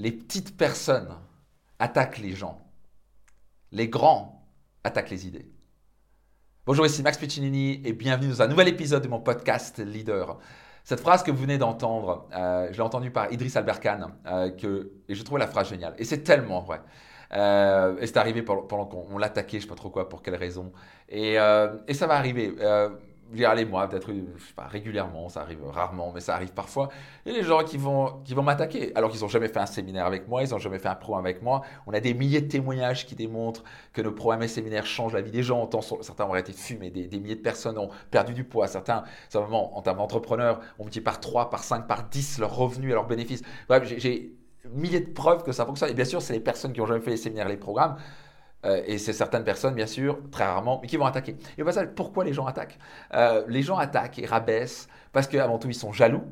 Les petites personnes attaquent les gens. Les grands attaquent les idées. Bonjour, ici Max Piccinini et bienvenue dans un nouvel épisode de mon podcast Leader. Cette phrase que vous venez d'entendre, euh, je l'ai entendue par Idriss Albert Khan euh, et je trouve la phrase géniale. Et c'est tellement vrai. Euh, et c'est arrivé pendant, qu'on l'attaquait, je ne sais pas trop quoi, pour quelle raison. Et, et ça va arriver je aller moi, peut-être, sais pas, régulièrement, ça arrive rarement, mais ça arrive parfois. A des gens qui vont, qui vont m'attaquer, alors qu'ils n'ont jamais fait un séminaire avec moi, ils n'ont jamais fait un programme avec moi. On a des milliers de témoignages qui démontrent que nos programmes et séminaires changent la vie des gens. certains ont été fumés, des, des, milliers de personnes ont perdu du poids, certains, simplement, en termes d'entrepreneurs, ont multiplié par 3, par 5, par 10 leurs revenus et leurs bénéfices. Bref, j'ai milliers de preuves que ça fonctionne. Et bien sûr, c'est les personnes qui ont jamais fait les séminaires, les programmes. Euh, et c'est certaines personnes, bien sûr, très rarement, mais qui vont attaquer. Et au passage, pourquoi les gens attaquent? Euh, Les gens attaquent et rabaissent parce qu'avant tout, ils sont jaloux,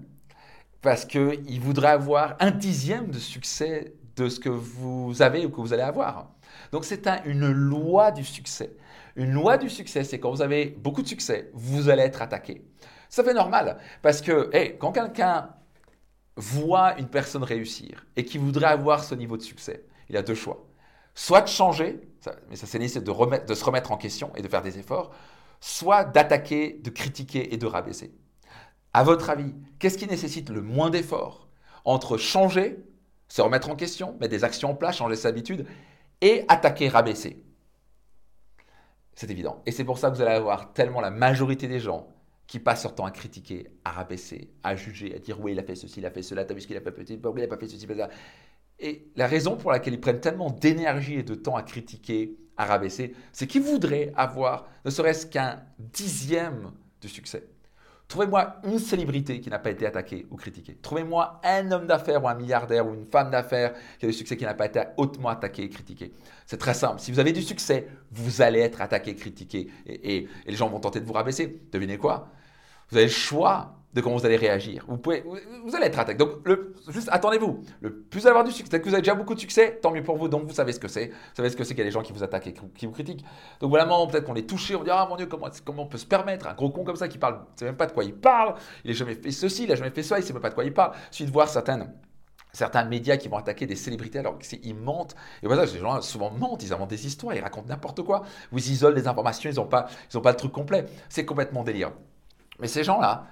parce qu'ils voudraient avoir un dixième de succès de ce que vous avez ou que vous allez avoir. Donc c'est une loi du succès. Une loi du succès, c'est quand vous avez beaucoup de succès, vous allez être attaqué. Ça fait normal, parce que quand quelqu'un voit une personne réussir et qui voudrait avoir ce niveau de succès, il a deux choix soit de changer, mais ça c'est nécessaire de, se remettre en question et de faire des efforts, soit d'attaquer, de critiquer et de rabaisser. À votre avis, qu'est-ce qui nécessite le moins d'efforts entre changer, se remettre en question, mettre des actions en place, changer ses habitudes, et attaquer, rabaisser? C'est évident. Et c'est pour ça que vous allez avoir tellement la majorité des gens qui passent leur temps à critiquer, à rabaisser, à juger, à dire oui, il a fait ceci, il a fait cela, t'as vu ce qu'il a pas petit, il n'a pas fait ceci, pas ça. Et la raison pour laquelle ils prennent tellement d'énergie et de temps à critiquer, à rabaisser, c'est qu'ils voudraient avoir ne serait-ce qu'un dixième de succès. Trouvez-moi une célébrité qui n'a pas été attaquée ou critiquée. Trouvez-moi un homme d'affaires ou un milliardaire ou une femme d'affaires qui a du succès qui n'a pas été hautement attaqué et critiqué. C'est très simple. Si vous avez du succès, vous allez être attaqué, critiqué et, et les gens vont tenter de vous rabaisser. Devinez quoi? Vous avez le choix de comment vous allez réagir. Vous, pouvez, vous, allez être attaqué. Donc, le, juste attendez-vous. Le plus avoir du succès, que vous avez déjà beaucoup de succès, tant mieux pour vous. Donc, vous savez ce que c'est. Vous savez ce que c'est qu'il y a des gens qui vous attaquent et qui vous critiquent. Donc, vraiment, peut-être qu'on est touché, on dit Ah mon Dieu, comment, comment on peut se permettre? Un gros con comme ça qui parle, ne sait même pas de quoi il parle. Il n'a jamais fait ceci, il n'a jamais fait ça, il ne sait même pas de quoi il parle. Suite de voir certains médias qui vont attaquer des célébrités alors qu'ils mentent. Et voilà, ces gens souvent mentent, ils inventent des histoires, ils racontent n'importe quoi. Vous isolent des informations, ils n'ont pas, pas le truc complet. C'est complètement délire. Mais ces gens-là,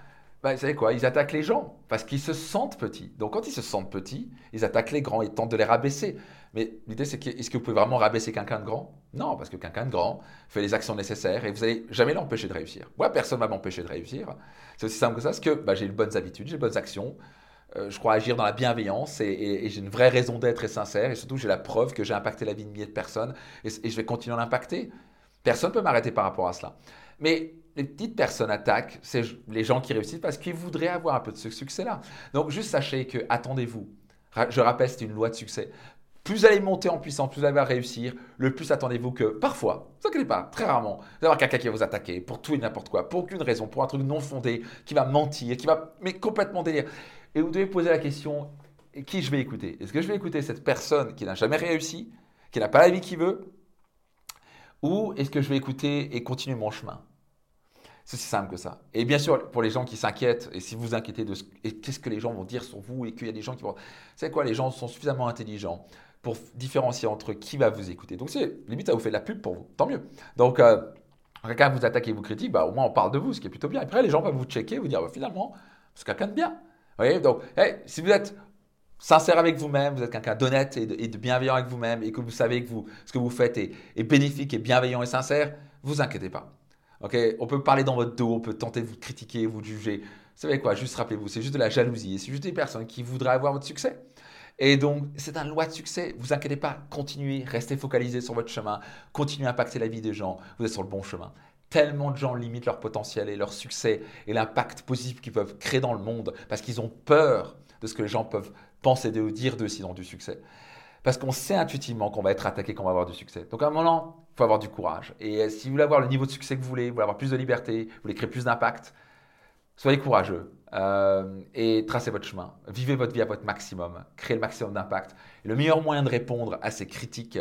bah, vous savez quoi, ils attaquent les gens parce qu'ils se sentent petits. Donc quand ils se sentent petits, ils attaquent les grands, ils tentent de les rabaisser. Mais l'idée c'est que, est-ce que vous pouvez vraiment rabaisser quelqu'un de grand? Non, parce que quelqu'un de grand fait les actions nécessaires et vous n'allez jamais l'empêcher de réussir. Moi, personne ne va m'empêcher de réussir. C'est aussi simple que ça, parce que bah, j'ai de bonnes habitudes, j'ai de bonnes actions. Euh, je crois agir dans la bienveillance et, j'ai une vraie raison d'être et sincère. Et surtout, j'ai la preuve que j'ai impacté la vie de milliers de personnes et, et je vais continuer à l'impacter. Personne ne peut m'arrêter par rapport à cela. Mais les petites personnes attaquent, c'est les gens qui réussissent parce qu'ils voudraient avoir un peu de ce succès-là. Donc juste sachez que, attendez-vous, je rappelle, c'est une loi de succès. Plus vous allez monter en puissance, plus vous allez réussir, le plus attendez-vous que parfois, vous inquiétez pas, très rarement, vous allez quelqu'un qui va vous attaquer pour tout et n'importe quoi, pour aucune raison, pour un truc non fondé, qui va mentir, qui va mais complètement délire. Et vous devez poser la question qui je vais écouter? Est-ce que je vais écouter cette personne qui n'a jamais réussi, qui n'a pas la vie qu'il veut, ou est-ce que je vais écouter et continuer mon chemin? C'est aussi simple que ça. Et bien sûr, pour les gens qui s'inquiètent, et si vous inquiétez de ce, qu'est-ce que les gens vont dire sur vous, et qu'il y a des gens qui vont... C'est quoi, les gens sont suffisamment intelligents pour différencier entre qui va vous écouter. Donc, c'est limite, ça vous fait de la pub pour vous, tant mieux. Donc, euh, quelqu'un vous attaque et vous critique, bah, au moins on parle de vous, ce qui est plutôt bien. Après, les gens vont vous checker, vous dire, bah, finalement, c'est quelqu'un de bien. Vous voyez, donc, si vous êtes sincère avec vous-même, vous êtes quelqu'un d'honnête et, de, bienveillant avec vous-même, et que vous savez que vous, ce que vous faites est, est bénéfique et bienveillant et sincère, vous inquiétez pas on peut parler dans votre dos, on peut tenter de vous critiquer, vous juger. Vous savez quoi Juste rappelez-vous, c'est juste de la jalousie. C'est juste des personnes qui voudraient avoir votre succès. Et donc, c'est un loi de succès. Vous inquiétez pas, continuez, restez focalisé sur votre chemin, continuez à impacter la vie des gens. Vous êtes sur le bon chemin. Tellement de gens limitent leur potentiel et leur succès et l'impact positif qu'ils peuvent créer dans le monde parce qu'ils ont peur de ce que les gens peuvent penser d'eux ou dire d'eux s'ils ont du succès. Parce qu'on sait intuitivement qu'on va être attaqué, qu'on va avoir du succès. Donc à un moment, il faut avoir du courage. Et euh, si vous voulez avoir le niveau de succès que vous voulez, vous voulez avoir plus de liberté, vous voulez créer plus d'impact, soyez courageux euh, et tracez votre chemin. Vivez votre vie à votre maximum, créez le maximum d'impact. Et le meilleur moyen de répondre à ces critiques,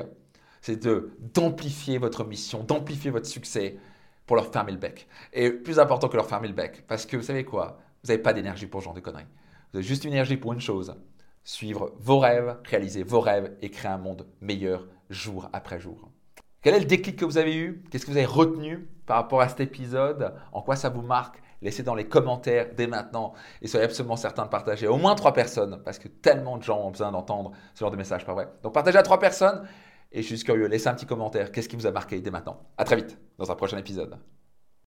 c'est d'amplifier votre mission, d'amplifier votre succès pour leur fermer le bec. Et plus important que leur fermer le bec, parce que vous savez quoi? Vous n'avez pas d'énergie pour ce genre de conneries. Vous avez juste une énergie pour une chose, suivre vos rêves, réaliser vos rêves et créer un monde meilleur jour après jour. Quel est le déclic que vous avez eu? Qu'est-ce que vous avez retenu par rapport à cet épisode? En quoi ça vous marque? Laissez dans les commentaires dès maintenant et soyez absolument certain de partager au moins trois personnes parce que tellement de gens ont besoin d'entendre ce genre de message, pas vrai? Donc partagez à trois personnes et je suis curieux, laissez un petit commentaire. Qu'est-ce qui vous a marqué dès maintenant? À très vite dans un prochain épisode.